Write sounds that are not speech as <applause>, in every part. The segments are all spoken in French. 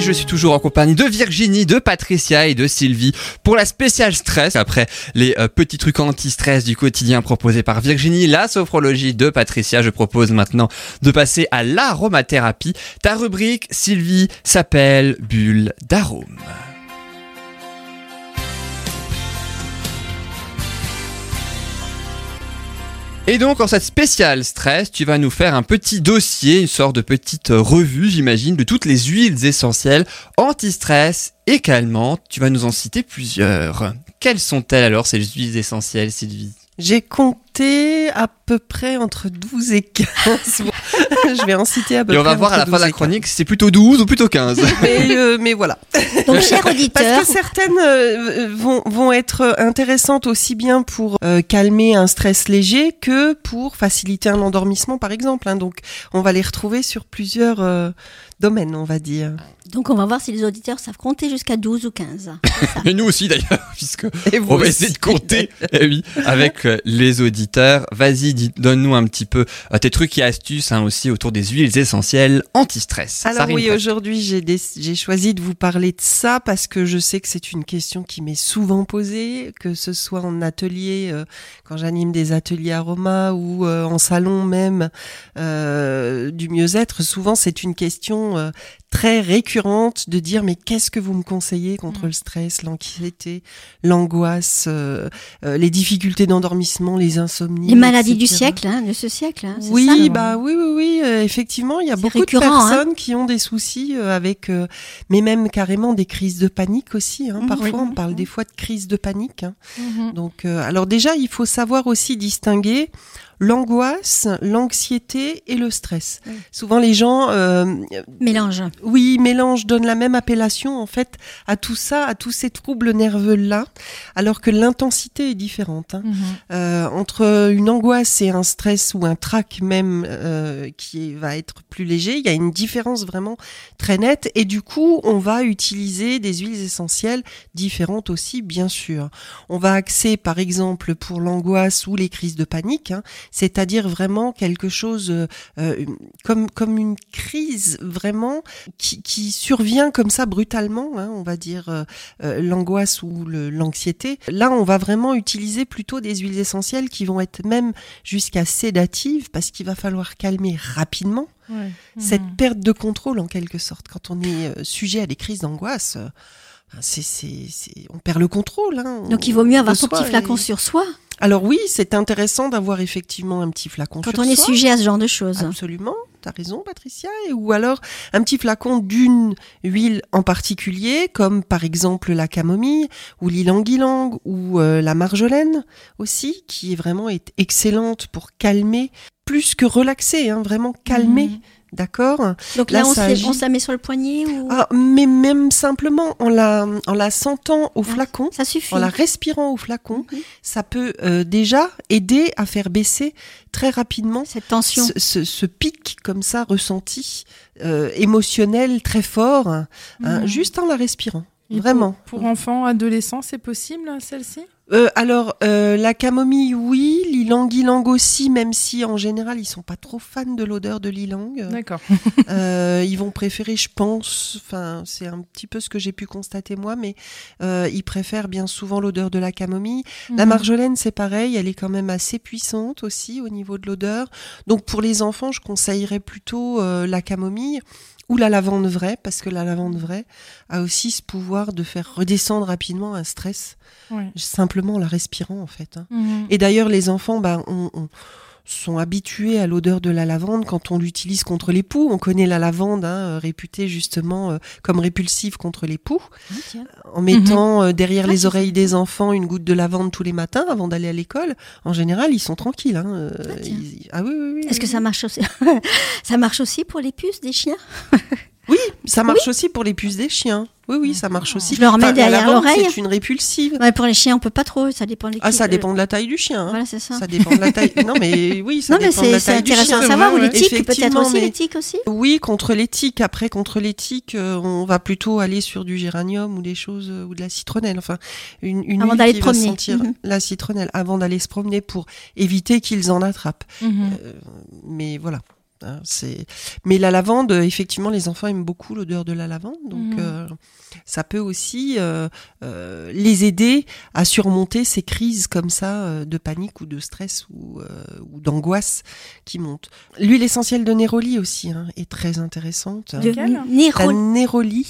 Je suis toujours en compagnie de Virginie, de Patricia et de Sylvie pour la spéciale stress. Après les euh, petits trucs anti-stress du quotidien proposés par Virginie, la sophrologie de Patricia, je propose maintenant de passer à l'aromathérapie. Ta rubrique, Sylvie, s'appelle Bulle d'arôme. Et donc, en cette spéciale stress, tu vas nous faire un petit dossier, une sorte de petite revue, j'imagine, de toutes les huiles essentielles anti-stress et calmantes. Tu vas nous en citer plusieurs. Quelles sont-elles alors, ces huiles essentielles, Sylvie? J'ai compté à peu près entre 12 et 15. <laughs> je vais en citer à peu Et on près va voir à la fin de 12 la chronique si c'est plutôt 12 ou plutôt 15. 15. <laughs> Mais, euh, mais voilà. Donc, cher auditeur, Parce que certaines euh, vont, vont être intéressantes aussi bien pour euh, calmer un stress léger que pour faciliter un endormissement, par exemple. hein. Donc, on va les retrouver sur plusieurs euh, domaines, on va dire. donc on va voir si les auditeurs savent compter jusqu'à 12 ou 15. C'est ça. Et nous aussi d'ailleurs, puisque Et vous on va aussi. essayer de compter eh oui, avec les auditeurs. Vas-y, donne-nous un petit peu euh, tes trucs et astuces hein, aussi autour des huiles essentielles anti-stress. Alors oui, aujourd'hui j'ai choisi de vous parler de ça parce que je sais que c'est une question qui m'est souvent posée, que ce soit en atelier, euh, quand j'anime des ateliers aromas ou euh, en salon même euh, du mieux-être. Souvent c'est une question euh, très récurrente de dire mais qu'est-ce que vous me conseillez contre le stress, l'anxiété, l'angoisse, euh, euh, les difficultés d'endormissement, les insomnies, Les maladies du siècle, hein, de ce siècle. hein, Oui, ça bah oui, oui, oui. euh, effectivement, il y a beaucoup récurrent, de personnes qui ont des soucis euh, avec, euh, mais même carrément des crises de panique aussi. Hein. Mhm, Parfois, oui. on parle des fois de crises de panique. hein. Donc, euh, alors déjà, il faut savoir aussi distinguer l'angoisse, l'anxiété et le stress. Oui. Souvent, les gens, euh, Mélange. oui, mélangent, donnent la même appellation en fait à tout ça, à tous ces troubles nerveux là, alors que l'intensité est différente. hein. Euh, entre une angoisse et un stress ou un trac même euh, qui va être plus léger, il y a une différence vraiment très nette et du coup on va utiliser des huiles essentielles différentes aussi bien sûr. On va axer par exemple pour l'angoisse ou les crises de panique, hein, c'est-à-dire vraiment quelque chose euh, euh, comme comme une crise vraiment qui, qui survient comme ça brutalement, hein, on va dire euh, euh, l'angoisse ou l'anxiété. Là, on va vraiment utiliser plutôt des huiles essentielles qui vont être même jusqu'à sédatives parce qu'il va falloir calmer rapidement cette perte de contrôle en quelque sorte. Quand on est euh, sujet à des crises d'angoisse, euh, c'est, c'est, c'est- on perd le contrôle. hein. Donc il vaut mieux avoir son soi petit flacon et- sur soi Alors oui, c'est intéressant d'avoir effectivement un petit flacon quand sur on est soi. sujet à ce genre de choses. Absolument, tu as raison Patricia. Et, ou alors un petit flacon d'une huile en particulier, comme par exemple la camomille, ou l'ilang-ilang, ou euh, la marjolaine aussi, qui est vraiment est excellente pour calmer, plus que relaxer, hein, vraiment calmer. Mhm. D'accord Donc Là, là, on, agit. on se la met sur le poignet ou ah, Mais même simplement en la, en la sentant au flacon, ça suffit. en la respirant au flacon, Mhm. ça peut euh, déjà aider à faire baisser très rapidement Cette tension. ce, ce- ce pic comme ça ressenti euh, émotionnel très fort, hein, Mhm. juste en la respirant. Et Vraiment. Pour, pour enfants, adolescents, c'est possible, celle-ci? Euh, alors euh, la camomille, oui, l'ilang-ilang aussi, même si en général ils sont pas trop fans de l'odeur de l'ilang. D'accord. <laughs> Euh, ils vont préférer, je pense, enfin c'est un petit peu ce que j'ai pu constater moi, mais ils préfèrent bien souvent l'odeur de la camomille. La Mhm. marjolaine, c'est pareil, elle est quand même assez puissante aussi au niveau de l'odeur. Donc pour les enfants, je conseillerais plutôt la camomille ou la lavande vraie, parce que la lavande vraie a aussi ce pouvoir de faire redescendre rapidement un stress, Ouais. simplement en la respirant en fait. hein. Mhm. Et d'ailleurs, les enfants bah, on- on- sont habitués à l'odeur de la lavande quand on l'utilise contre les poux. On connaît la lavande, hein, réputée justement euh, comme répulsive contre les poux Ah, en mettant euh, derrière Ah, les oreilles des enfants une goutte de lavande tous les matins avant d'aller à l'école, en général, ils sont tranquilles. Hein. euh, Ah, ils- ah oui, oui, oui. Est-ce que ça marche aussi? <laughs> Ça marche aussi pour les puces des chiens? <laughs> Oui, ça marche aussi pour les puces des chiens. Oui, oui, ça marche aussi. Je leur mets la derrière l'oreille. C'est une répulsive. Ouais, Pour les chiens, on peut pas trop. Ça dépend de Ah, ça l'équipe. dépend de la taille du chien. hein. Voilà, c'est ça. Ça dépend de la taille. <laughs> Non, mais oui, ça non, mais dépend de c'est la c'est taille du intéressant chien. à savoir. Ou les tiques, peut-être aussi. mais- Les tiques aussi Oui, contre les tiques. Après, contre les tiques, euh, on va plutôt aller sur du géranium ou des choses euh, ou de la citronnelle. Enfin, une, une Avant d'aller promener. sentir Mhm. la citronnelle avant d'aller se promener pour éviter qu'ils en attrapent. Mhm. Euh, mais voilà. Hein, c'est mais la lavande, effectivement, les enfants aiment beaucoup l'odeur de la lavande, donc Mhm. euh, ça peut aussi euh, euh, les aider à surmonter ces crises comme ça euh, de panique ou de stress ou, euh, ou d'angoisse qui montent. L'huile essentielle de néroli aussi hein, est très intéressante. De La. Néroli.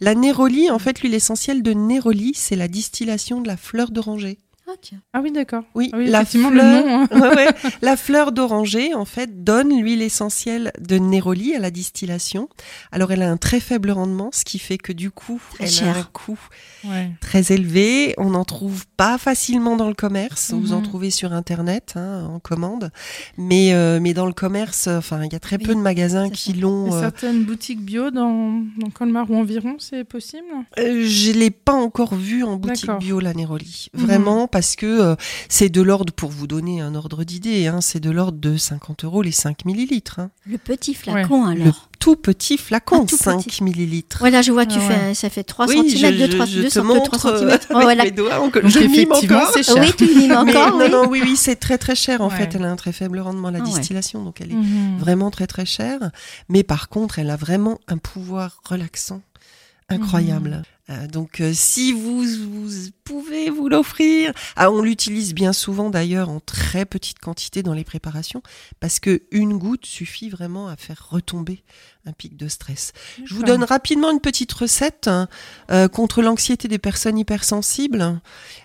La néroli, en fait, l'huile essentielle de néroli, c'est la distillation de la fleur d'oranger. Ah, tiens. Ah oui, d'accord. Oui, Ah oui, la effectivement, fleur, le nom. hein. <laughs> Ouais, ouais. <laughs> La fleur d'oranger, en fait, donne l'huile essentielle de néroli à la distillation. Alors, elle a un très faible rendement, ce qui fait que du coup, Très elle cher. a un coût Ouais. très élevé. On n'en trouve pas facilement dans le commerce. Vous en Mhm. trouvez sur Internet, hein, en commande. Mais, euh, mais dans le commerce, enfin, il y a très peu de magasins qui l'ont. Euh, certaines boutiques bio dans, dans Colmar ou environ, c'est possible? Euh, je l'ai pas encore vu en boutique bio la Néroli. Mhm. Vraiment parce que euh, c'est de l'ordre, pour vous donner un ordre d'idée, hein, c'est de l'ordre de 50 euros les 5 millilitres. hein. Le petit flacon, Le alors. tout petit flacon, Ah, tout 5 petit. millilitres. Voilà, je vois, tu Ah ouais. fais, ça fait 3 Oui, cm, je, 2, je- 3, je 2, te 3 montre euh, cm. avec voilà. mes doigts, Donc je mime encore. cher. Oui, tu mimes Mais encore, non, oui. non, oui, oui, c'est très très cher en Ouais. fait. Elle a un très faible rendement, la Ah ouais. distillation, donc elle est Mhm. vraiment très très chère. Mais par contre, elle a vraiment un pouvoir relaxant incroyable. Euh, donc, euh, si vous, vous pouvez vous l'offrir, ah, on l'utilise bien souvent d'ailleurs en très petite quantité dans les préparations, parce que une goutte suffit vraiment à faire retomber un pic de stress. Je vous donne rapidement une petite recette hein, euh, contre l'anxiété des personnes hypersensibles.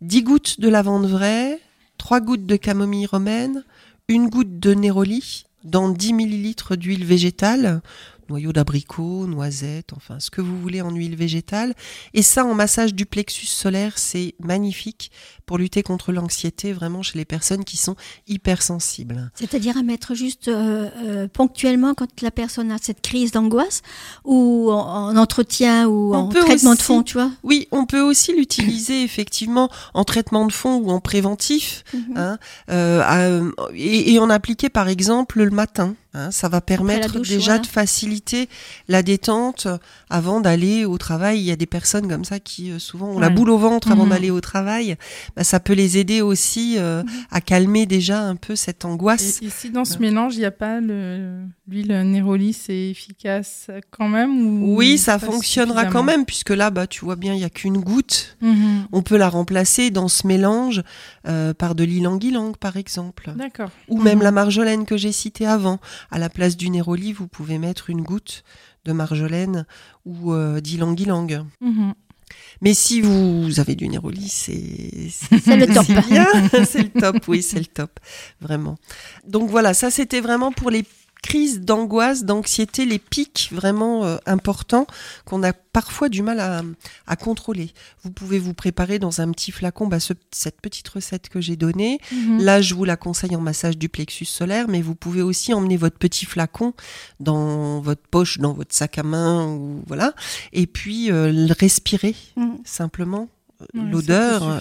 10 gouttes de lavande vraie, 3 gouttes de camomille romaine, une goutte de néroli dans 10 millilitres d'huile végétale, noyau d'abricot, noisette, enfin ce que vous voulez en huile végétale. Et ça en massage du plexus solaire, c'est magnifique pour lutter contre l'anxiété vraiment chez les personnes qui sont hypersensibles. C'est-à-dire à mettre juste euh, euh, ponctuellement quand la personne a cette crise d'angoisse ou en, en entretien ou On en traitement de fond, tu vois? Oui, on peut aussi l'utiliser effectivement en traitement de fond ou en préventif. Mhm. hein, euh, à- et, et en appliquer par exemple le matin. Hein. ça va permettre douche, déjà voilà. de faciliter la détente avant d'aller au travail. Il y a des personnes comme ça qui euh, souvent ont la boule au ventre avant Mhm. d'aller au travail. Bah, ça peut les aider aussi euh, Mhm. à calmer déjà un peu cette angoisse. Et ici, dans ce mélange, il n'y a pas le- l'huile Néroli, c'est efficace quand même ou Oui, ça fonctionnera quand même puisque là, bah, tu vois bien, il y a qu'une goutte. Mhm. On peut la remplacer dans ce mélange euh, par de l'ilang-ilang, par exemple. D'accord. Ou même la marjolaine que j'ai citée avant. À la place du néroli, vous pouvez mettre une goutte de marjolaine ou euh, d'ilang-ilang. Mhm. Mais si vous avez du néroli, c'est <laughs> C'est le top. <laughs> c'est le top, oui, c'est le top, vraiment. Donc voilà, ça c'était vraiment pour les crises d'angoisse, d'anxiété, les pics vraiment euh, importants qu'on a parfois du mal à, à contrôler. Vous pouvez vous préparer dans un petit flacon bah, ce- cette petite recette que j'ai donnée. Mhm. Là, je vous la conseille en massage du plexus solaire, mais vous pouvez aussi emmener votre petit flacon dans votre poche, dans votre sac à main, ou voilà, et puis euh, le respirer Mhm. simplement Ouais, l'odeur euh,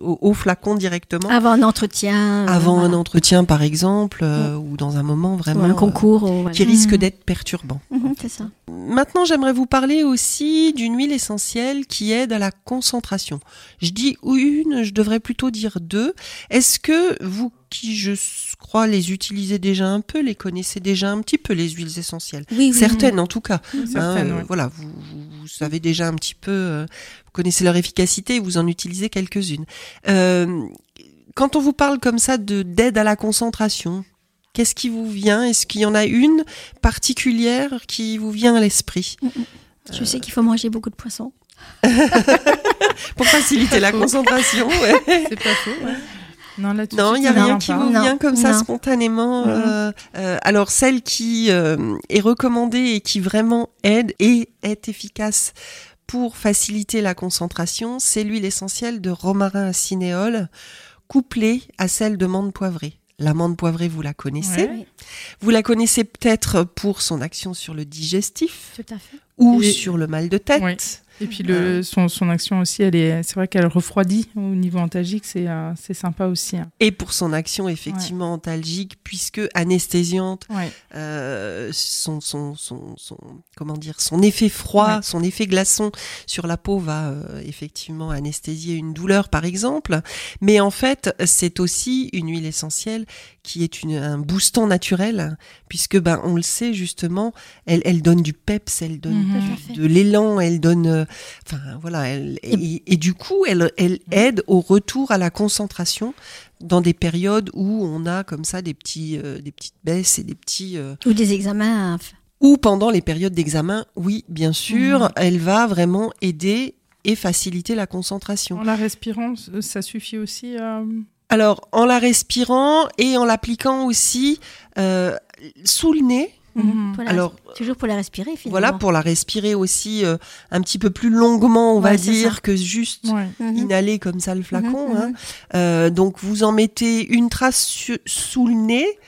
au, au flacon directement. Avant un entretien. euh, Avant un entretien, par exemple, euh, ou dans un moment Ou vraiment un euh, concours. ou voilà. qui risque Mhm. d'être perturbant. Mhm, c'est ça. Maintenant, j'aimerais vous parler aussi d'une huile essentielle qui aide à la concentration. Je dis une, je devrais plutôt dire deux. Est-ce que vous qui, je crois, les utilisez déjà un peu, les connaissez déjà un petit peu, les huiles essentielles? Oui, oui. Certaines, en tout cas. Certaines, Hein, ouais. Voilà, vous, vous- vous savez déjà un petit peu, euh, vous connaissez leur efficacité, vous en utilisez quelques-unes. Euh, quand on vous parle comme ça de d'aide à la concentration, qu'est-ce qui vous vient? Est-ce qu'il y en a une particulière qui vous vient à l'esprit? Je sais qu'il faut manger beaucoup de poissons. <laughs> pour faciliter la <laughs> concentration ouais. C'est pas faux. ouais. Non, là, tout Non, de il n'y a rien qui vous vient comme ça spontanément. Euh, euh, alors celle qui euh, est recommandée et qui vraiment aide et est efficace pour faciliter la concentration, c'est l'huile essentielle de romarin à cinéole couplée à celle de menthe poivrée. La menthe poivrée, vous la connaissez. Ouais. Vous la connaissez peut-être pour son action sur le digestif tout à fait. ou Et- sur le mal de tête. Ouais. Et puis le, son, son action aussi, elle est, c'est vrai qu'elle refroidit au niveau antalgique, c'est, euh, c'est sympa aussi. hein. Et pour son action effectivement antalgique, puisque anesthésiante, Ouais. euh, son, son, son, son- comment dire, son effet froid, Ouais. son effet glaçon sur la peau va euh, effectivement anesthésier une douleur, par exemple. Mais en fait, c'est aussi une huile essentielle qui est une, un boostant naturel, puisque ben on le sait justement, elle, elle donne du peps, elle donne Mhm. de l'élan, elle donne, euh, enfin voilà, elle, et, et du coup elle, elle aide au retour à la concentration dans des périodes où on a comme ça des petits, euh, des petites baisses et des petits euh, Ou des examens. ou pendant les périodes d'examen, oui, bien sûr, Mhm. elle va vraiment aider et faciliter la concentration. En la respirant, ça suffit aussi à... Alors, en la respirant et en l'appliquant aussi euh, sous le nez, Mhm. pour la alors toujours pour la respirer finalement. voilà, pour la respirer aussi euh, un petit peu plus longuement, on va Ouais, dire, ça. que juste Ouais. Mhm. inhaler comme ça le flacon. Mhm, hein. mhm. Euh, donc, vous en mettez une trace sous le nez,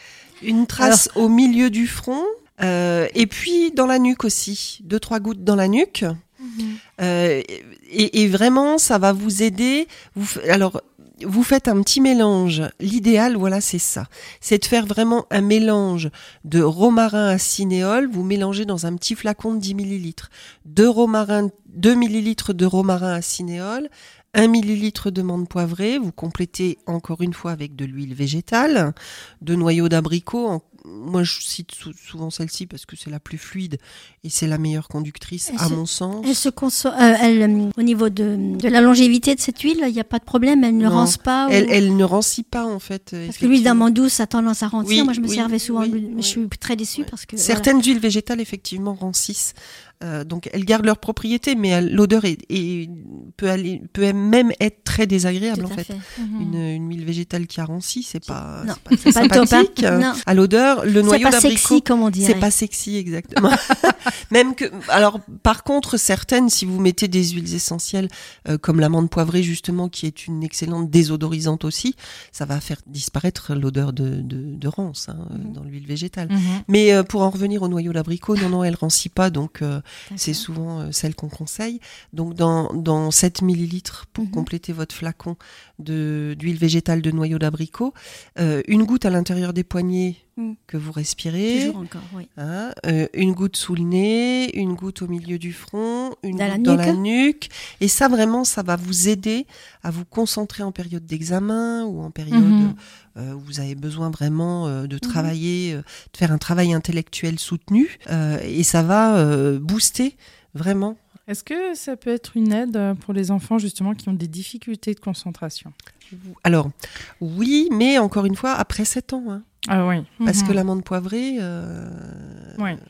une trace au milieu du front, euh, et puis dans la nuque aussi, deux trois gouttes dans la nuque. Mhm. Euh, et, et vraiment, ça va vous aider. Vous, alors, vous faites un petit mélange. L'idéal, voilà, c'est ça. C'est de faire vraiment un mélange de romarin à cinéole. Vous mélangez dans un petit flacon de 10 millilitres. Deux romarin, 2 millilitres de romarin à cinéole. 1 millilitre de menthe poivrée, vous complétez encore une fois avec de l'huile végétale, de noyaux d'abricot. Moi, je cite sou- souvent celle-ci parce que c'est la plus fluide et c'est la meilleure conductrice, Elle à se- mon sens. Elle se conso- euh, euh, au niveau de, de la longévité de cette huile, il n'y a pas de problème, elle ne Non. rance pas. ou- Elle, elle ne rancit pas en fait. Parce que l'huile d'amande douce a tendance à rancir. Oui, Moi, je me oui, servais souvent, oui, mais je suis très déçue parce que. Certaines huiles végétales effectivement rancissent, Euh, donc elles gardent leurs propriétés, mais l'odeur est, est- peut aller, peut même être très désagréable en fait. fait. Mhm. Une, une huile végétale qui a ranci, c'est pas, c'est pas très c'est pas sympathique. euh, Non. À l'odeur, le C'est noyau pas d'abricot. sexy, comme on dirait. C'est pas sexy exactement. <laughs> Même que, alors, par contre, certaines, si vous mettez des huiles essentielles euh, comme l'amande poivrée justement, qui est une excellente désodorisante aussi, ça va faire disparaître l'odeur de, de, de rance hein, Mhm. dans l'huile végétale. Mhm. Mais euh, pour en revenir au noyau d'abricot, non, non, elle rancit pas, donc euh, c'est souvent euh, celle qu'on conseille. Donc dans, dans 7 millilitres pour Mhm. compléter votre flacon d'huile végétale de noyau d'abricot, euh, une goutte à l'intérieur des poignets Mhm. que vous respirez. Toujours encore, oui. Hein, euh, une goutte sous le nez, une goutte au milieu du front, une Dans la goutte dans nuque. la nuque. Et ça, vraiment, ça va vous aider à vous concentrer en période d'examen ou en période Mhm. euh, où vous avez besoin vraiment euh, Mhm. de travailler, euh, de faire un travail intellectuel soutenu. Et ça va booster vraiment. Est-ce que ça peut être une aide euh, pour les enfants justement qui ont des difficultés de concentration? Alors, oui, mais encore une fois, après 7 ans. hein. Ah oui. parce Mhm. que l'amande poivrée, euh,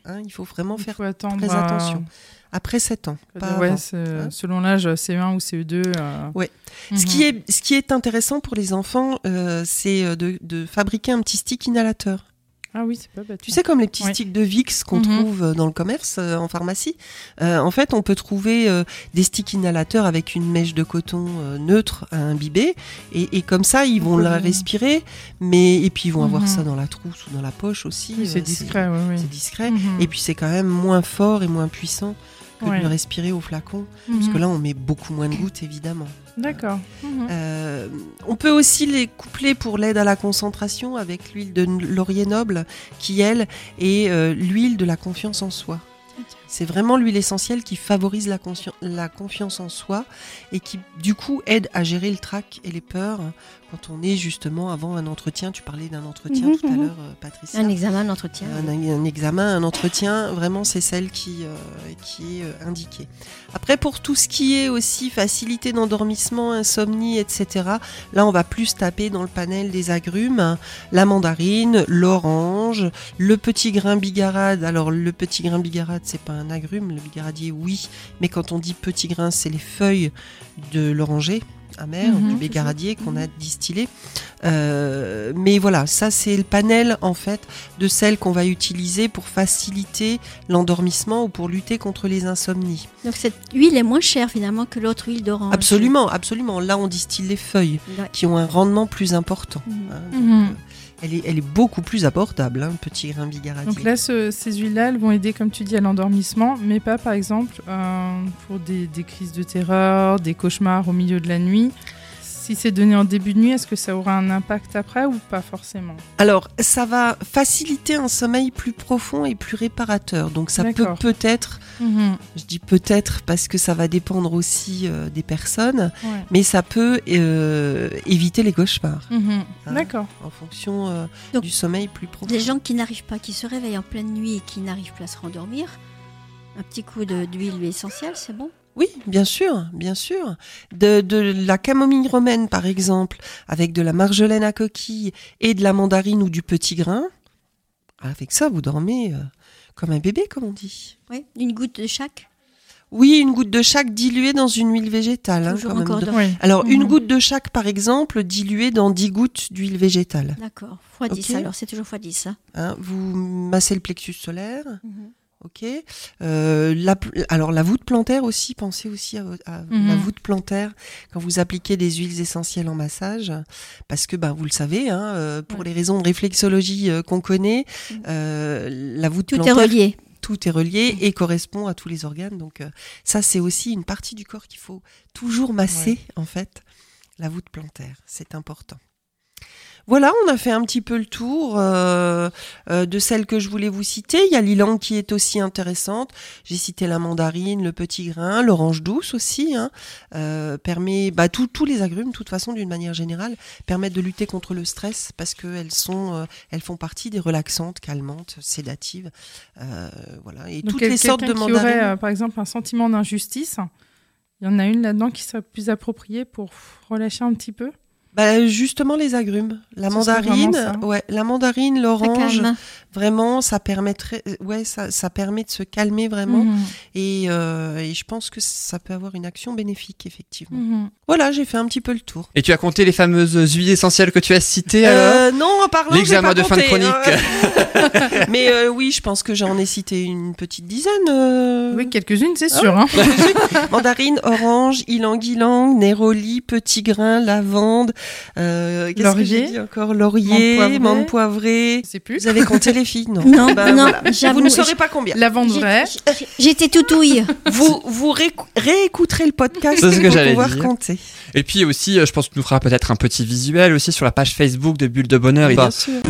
hein, il faut vraiment Il faire faut attendre. très euh, attention. après 7 ans. Pas ouais, avant. c'est- hein. selon l'âge, CE1 ou CE2. euh, Ouais. mhm. Ce, qui est, ce qui est intéressant pour les enfants, euh, c'est euh, de, de fabriquer un petit stick inhalateur. Ah oui, c'est pas bête. Tu sais, comme les petits Ouais. sticks de Vicks qu'on Mhm. trouve euh, dans le commerce, euh, en pharmacie. Euh, en fait, on peut trouver euh, des sticks inhalateurs avec une mèche de coton neutre à imbiber. Et, et comme ça, ils vont la respirer. Mais, et puis, ils vont avoir Mhm. ça dans la trousse ou dans la poche aussi. Oui, c'est discret, oui, oui. C'est discret. Mhm. Et puis, c'est quand même moins fort et moins puissant que Ouais. de le respirer au flacon. Parce que là, on met beaucoup moins de gouttes, évidemment. D'accord. Mhm. Euh, on peut aussi les coupler pour l'aide à la concentration avec l'huile de laurier noble, qui elle est euh, l'huile de la confiance en soi. C'est vraiment l'huile essentielle qui favorise la, confiance en soi et qui du coup aide à gérer le trac et les peurs quand on est justement avant un entretien. Tu parlais d'un entretien Mhm, tout à mhm. l'heure, euh, Patricia. Un examen. Un, un examen, un entretien, vraiment c'est celle qui, euh, qui est euh, indiquée. Après pour tout ce qui est aussi facilité d'endormissement, insomnie, etc., là on va plus taper dans le panel des agrumes, hein. la mandarine, l'orange, le petit grain bigarade. Alors le petit grain bigarade c'est pas un agrume, le bigaradier oui, mais quand on dit petit grain c'est les feuilles de l'oranger amer, Mhm. du bigaradier qu'on a distillé. Euh, mais voilà, ça c'est le panel en fait de celles qu'on va utiliser pour faciliter l'endormissement ou pour lutter contre les insomnies. Donc cette huile est moins chère finalement que l'autre huile d'orange. Absolument, absolument. Là, on distille les feuilles Ouais. qui ont un rendement plus important. Mhm. hein. Donc, Mhm. Elle, est, elle est beaucoup plus abordable, hein, petit grain. Donc là, ce- ces huiles-là, elles vont aider, comme tu dis, à l'endormissement, mais pas, par exemple, euh, pour des crises de terreur, des cauchemars au milieu de la nuit. Si c'est donné en début de nuit, est-ce que ça aura un impact après ou pas forcément Alors, ça va faciliter un sommeil plus profond et plus réparateur. Donc, ça peut peut-être, mhm. je dis peut-être parce que ça va dépendre aussi euh, des personnes, mais ça peut euh, éviter les cauchemars. Mhm. Hein, D'accord. En fonction euh, du sommeil plus profond. Des gens qui n'arrivent pas, qui se réveillent en pleine nuit et qui n'arrivent pas à se rendormir, un petit coup d'huile essentielle, c'est bon? Oui, bien sûr, bien sûr. De, la camomille romaine, par exemple, avec de la marjolaine à coquille et de la mandarine ou du petit grain. Avec ça, vous dormez euh, comme un bébé, comme on dit. Oui, une goutte de chaque? Oui, une goutte de chaque diluée dans une huile végétale. Hein, alors, une mhm. goutte de chaque, par exemple, diluée dans 10 gouttes d'huile végétale. D'accord. x 10, alors c'est toujours x 10. Hein, vous massez le plexus solaire. Mhm. Ok. Euh, la, alors la voûte plantaire aussi, pensez aussi à, mhm. la voûte plantaire quand vous appliquez des huiles essentielles en massage, parce que ben vous le savez, hein, euh, pour les raisons de réflexologie euh, qu'on connaît, mhm. la voûte tout plantaire, est relié. Tout est relié et correspond à tous les organes. Donc ça c'est aussi une partie du corps qu'il faut toujours masser en fait. La voûte plantaire, c'est important. Voilà, on a fait un petit peu le tour euh, euh, de celles que je voulais vous citer. Il y a l'ilang qui est aussi intéressante. J'ai cité la mandarine, le petit grain, l'orange douce aussi. Hein, euh, permet, bah, tous les agrumes, de toute façon, d'une manière générale, permettent de lutter contre le stress parce qu'elles sont, elles font partie des relaxantes, calmantes, sédatives. voilà, et toutes les sortes de mandarines. Qui aurait, par exemple, un sentiment d'injustice. Il y en a une là-dedans qui serait plus appropriée pour relâcher un petit peu? Bah, justement les agrumes, la mandarine, ouais, la mandarine, l'orange, vraiment, ça permettrait, euh, ouais, ça, ça permet de se calmer vraiment, mhm. et, euh, et, je pense que ça peut avoir une action bénéfique effectivement. Mhm. Voilà, j'ai fait un petit peu le tour. Et tu as compté les fameuses huiles essentielles que tu as citées euh, Non, en parlant. L'examen de fin de chronique. Hein. <laughs> Mais euh, oui, je pense que j'en ai cité une petite dizaine. Oui, quelques-unes, c'est sûr. Hein. mandarine, orange, ylang-ylang, néroli, petit grain, lavande. Euh, laurier. encore Laurier, menthe poivrée. C'est plus. Vous avez compté les filles Non. <laughs> Non, ben, non Vous ne saurez pas combien. Lavande. J'étais toutouille. <laughs> vous vous réécouterez le podcast pour pouvoir compter. Et puis aussi, euh, je pense que nous fera peut-être un petit visuel aussi sur la page Facebook de Bulle de Bonheur. Bien sûr.